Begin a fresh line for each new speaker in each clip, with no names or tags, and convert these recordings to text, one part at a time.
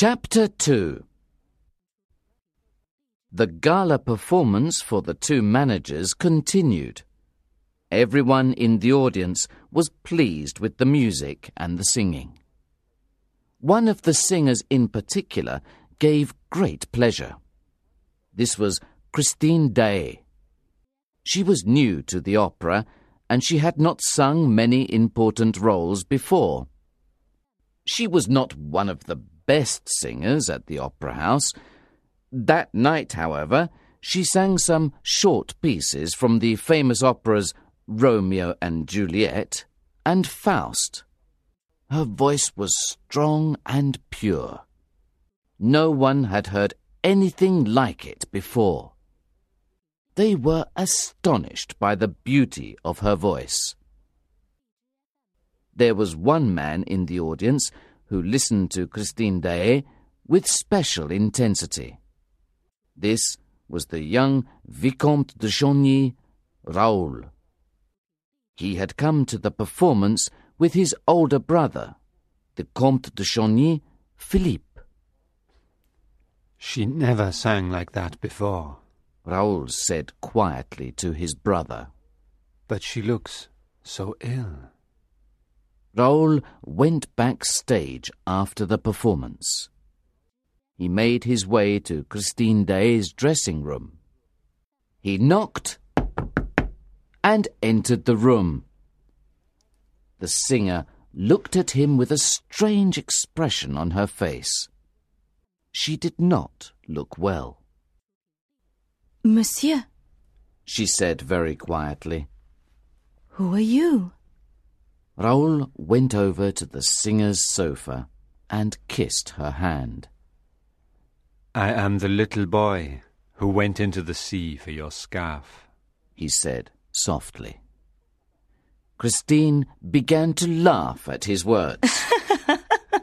Chapter 2 The gala performance for the two managers continued. Everyone in the audience was pleased with the music and the singing. One of the singers in particular gave great pleasure. This was Christine Daae. She was new to the opera and she had not sung many important roles before. She was not one of the best singers at the opera house. That night, however, she sang some short pieces from the famous operas Romeo and Juliet and Faust. Her voice was strong and pure. No one had heard anything like it before. They were astonished by the beauty of her voice. There was one man in the audience who listened to Christine Daae with special intensity. This was the young Vicomte de Chagny, Raoul. He had come to the performance with his older brother, the Comte de Chagny, Philippe.
She never sang like that before.
Raoul said quietly to his brother.
But she looks so ill.
Raoul went backstage after the performance. He made his way to Christine Daae's dressing room. He knocked and entered the room. The singer looked at him with a strange expression on her face. She did not look well.
Monsieur,
she said very quietly.
who are you?
Raoul went over to the singer's sofa and kissed her hand.
I am the little boy who went into the sea for your scarf.
he said softly. Christine began to laugh at his words.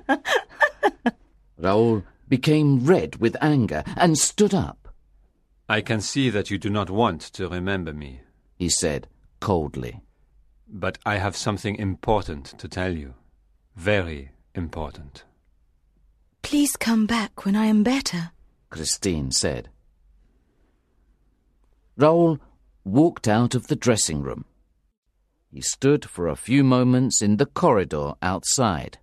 Raoul became red with anger and stood up.
I can see that you do not want to remember me,
He said coldly.
But I have something important to tell you. Very important.
Please come back when I am better.
Christine said. Raoul walked out of the dressing room. He stood for a few moments in the corridor outside.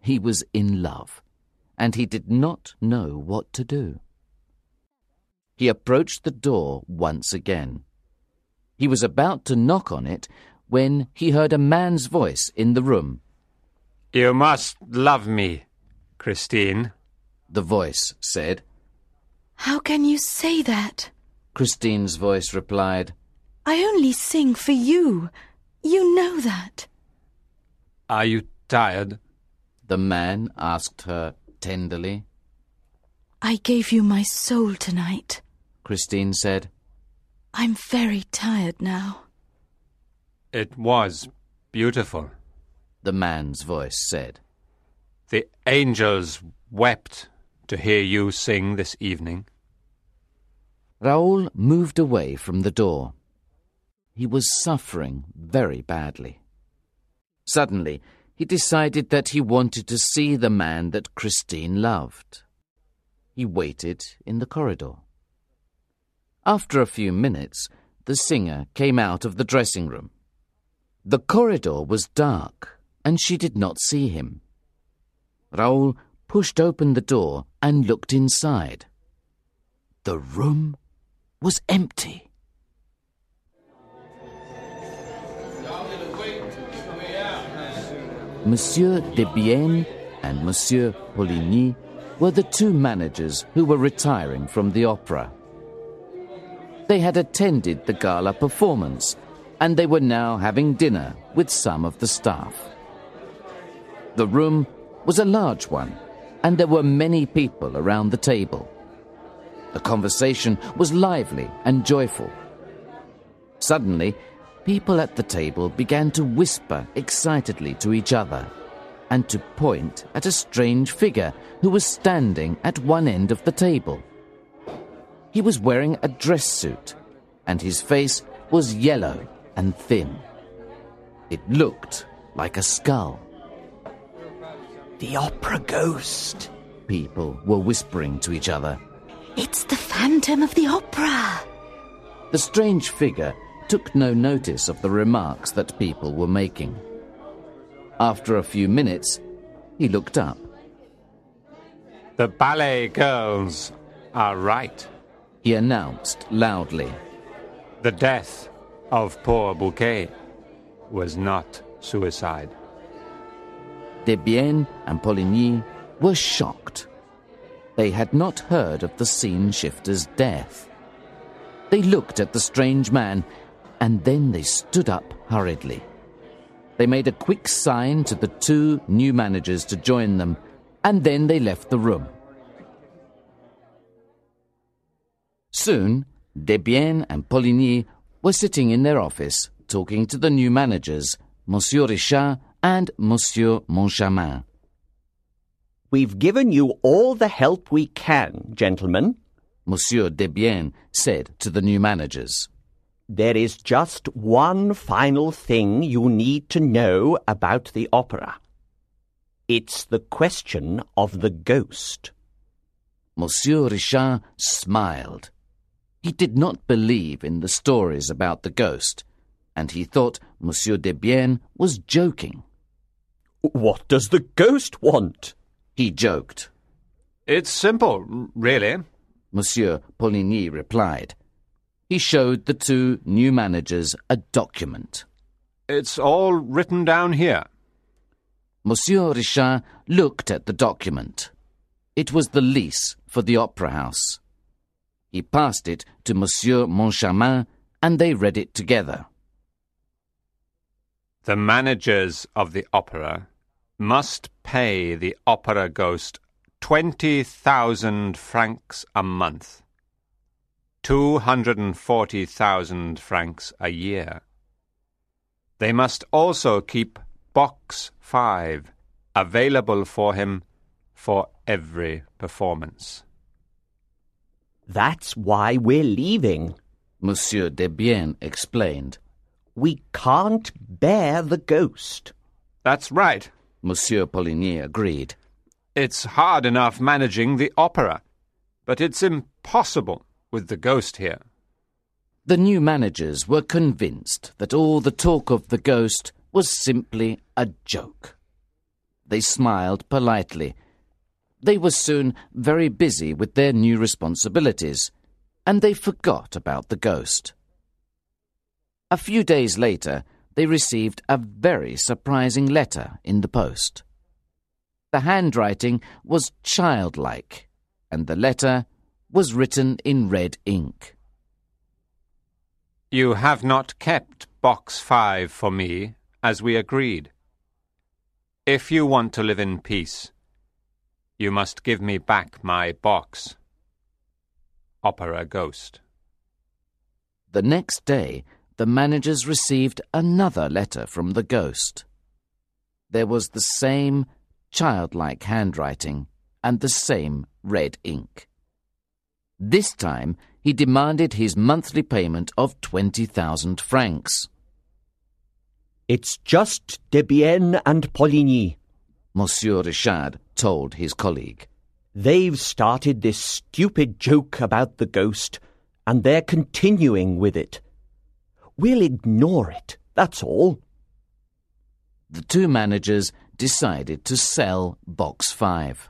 He was in love, and he did not know what to do. He approached the door once again. He was about to knock on it when he heard a man's voice in the room.
You must love me, Christine.
The voice said.
How can you say that?
Christine's voice replied.
I only sing for you. You know that.
Are you tired?
The man asked her tenderly.
I gave you my soul tonight.
Christine said.
I'm very tired now.
It was beautiful.
The man's voice said.
The angels wept to hear you sing this evening.
Raoul moved away from the door. He was suffering very badly. Suddenly, he decided that he wanted to see the man that Christine loved. He waited in the corridor. After a few minutes, the singer came out of the dressing room. The corridor was dark, and she did not see him. Raoul pushed open the door and looked inside. The room was empty. Monsieur Debienne and Monsieur Poligny were the two managers who were retiring from the opera. They had attended the gala performance and they were now having dinner with some of the staff. The room was a large one and there were many people around the table. The conversation was lively and joyful. Suddenly, people at the table began to whisper excitedly to each other and to point at a strange figure who was standing at one end of the table. He was wearing a dress suit, and his face was yellow and thin. It looked like a skull.
The opera ghost,
people were whispering to each other.
It's the Phantom of the Opera.
The strange figure took no notice of the remarks that people were making. After a few minutes, he looked up.
The ballet girls are right.
He announced loudly.
The death of poor Bouquet was not suicide.
Debienne and Poligny were shocked. They had not heard of the scene shifter's death. They looked at the strange man and then they stood up hurriedly. They made a quick sign to the two new managers to join them, and then they left the room. Soon, Debienne and Poligny were sitting in their office talking to the new managers, Monsieur Richard and Monsieur Moncharmin.
We've given you all the help we can, gentlemen.
Monsieur Debienne said to the new managers.
There is just one final thing you need to know about the opera. It's the question of the ghost.
Monsieur Richard smiled. He did not believe in the stories about the ghost, and he thought Monsieur Debienne was joking.
What does the ghost want?
He joked.
It's simple, really.
Monsieur Poligny replied he showed the two new managers a document.
It's all written down here.
Monsieur Richard looked at the document. It was the lease for the opera house. He passed it to Monsieur Moncharmin, and they read it together.
The managers of the opera must pay the opera ghost twenty thousand francs a month 240,000 francs a year. They must also keep Box 5 available for him for every performance.
That's why we're leaving,
Monsieur Debienne explained.
We can't bear the ghost.
That's right,
Monsieur Poligny agreed.
It's hard enough managing the opera, but it's impossible with the ghost here.
The new managers were convinced that all the talk of the ghost was simply a joke. They smiled politely. They were soon very busy with their new responsibilities, and they forgot about the ghost. A few days later, they received a very surprising letter in the post. The handwriting was childlike, and the letter was written in red ink.
You have not kept box five for me, as we agreed. If you want to live in peace, you must give me back my box. Opera Ghost.
The next day, the managers received another letter from the ghost. There was the same childlike handwriting and the same red ink. This time he demanded his monthly payment of 20,000 francs.
It's just Debienne and Poligny,
Monsieur Richard told his colleague.
They've started this stupid joke about the ghost, and they're continuing with it. We'll ignore it, that's all.
The two managers decided to sell Box 5.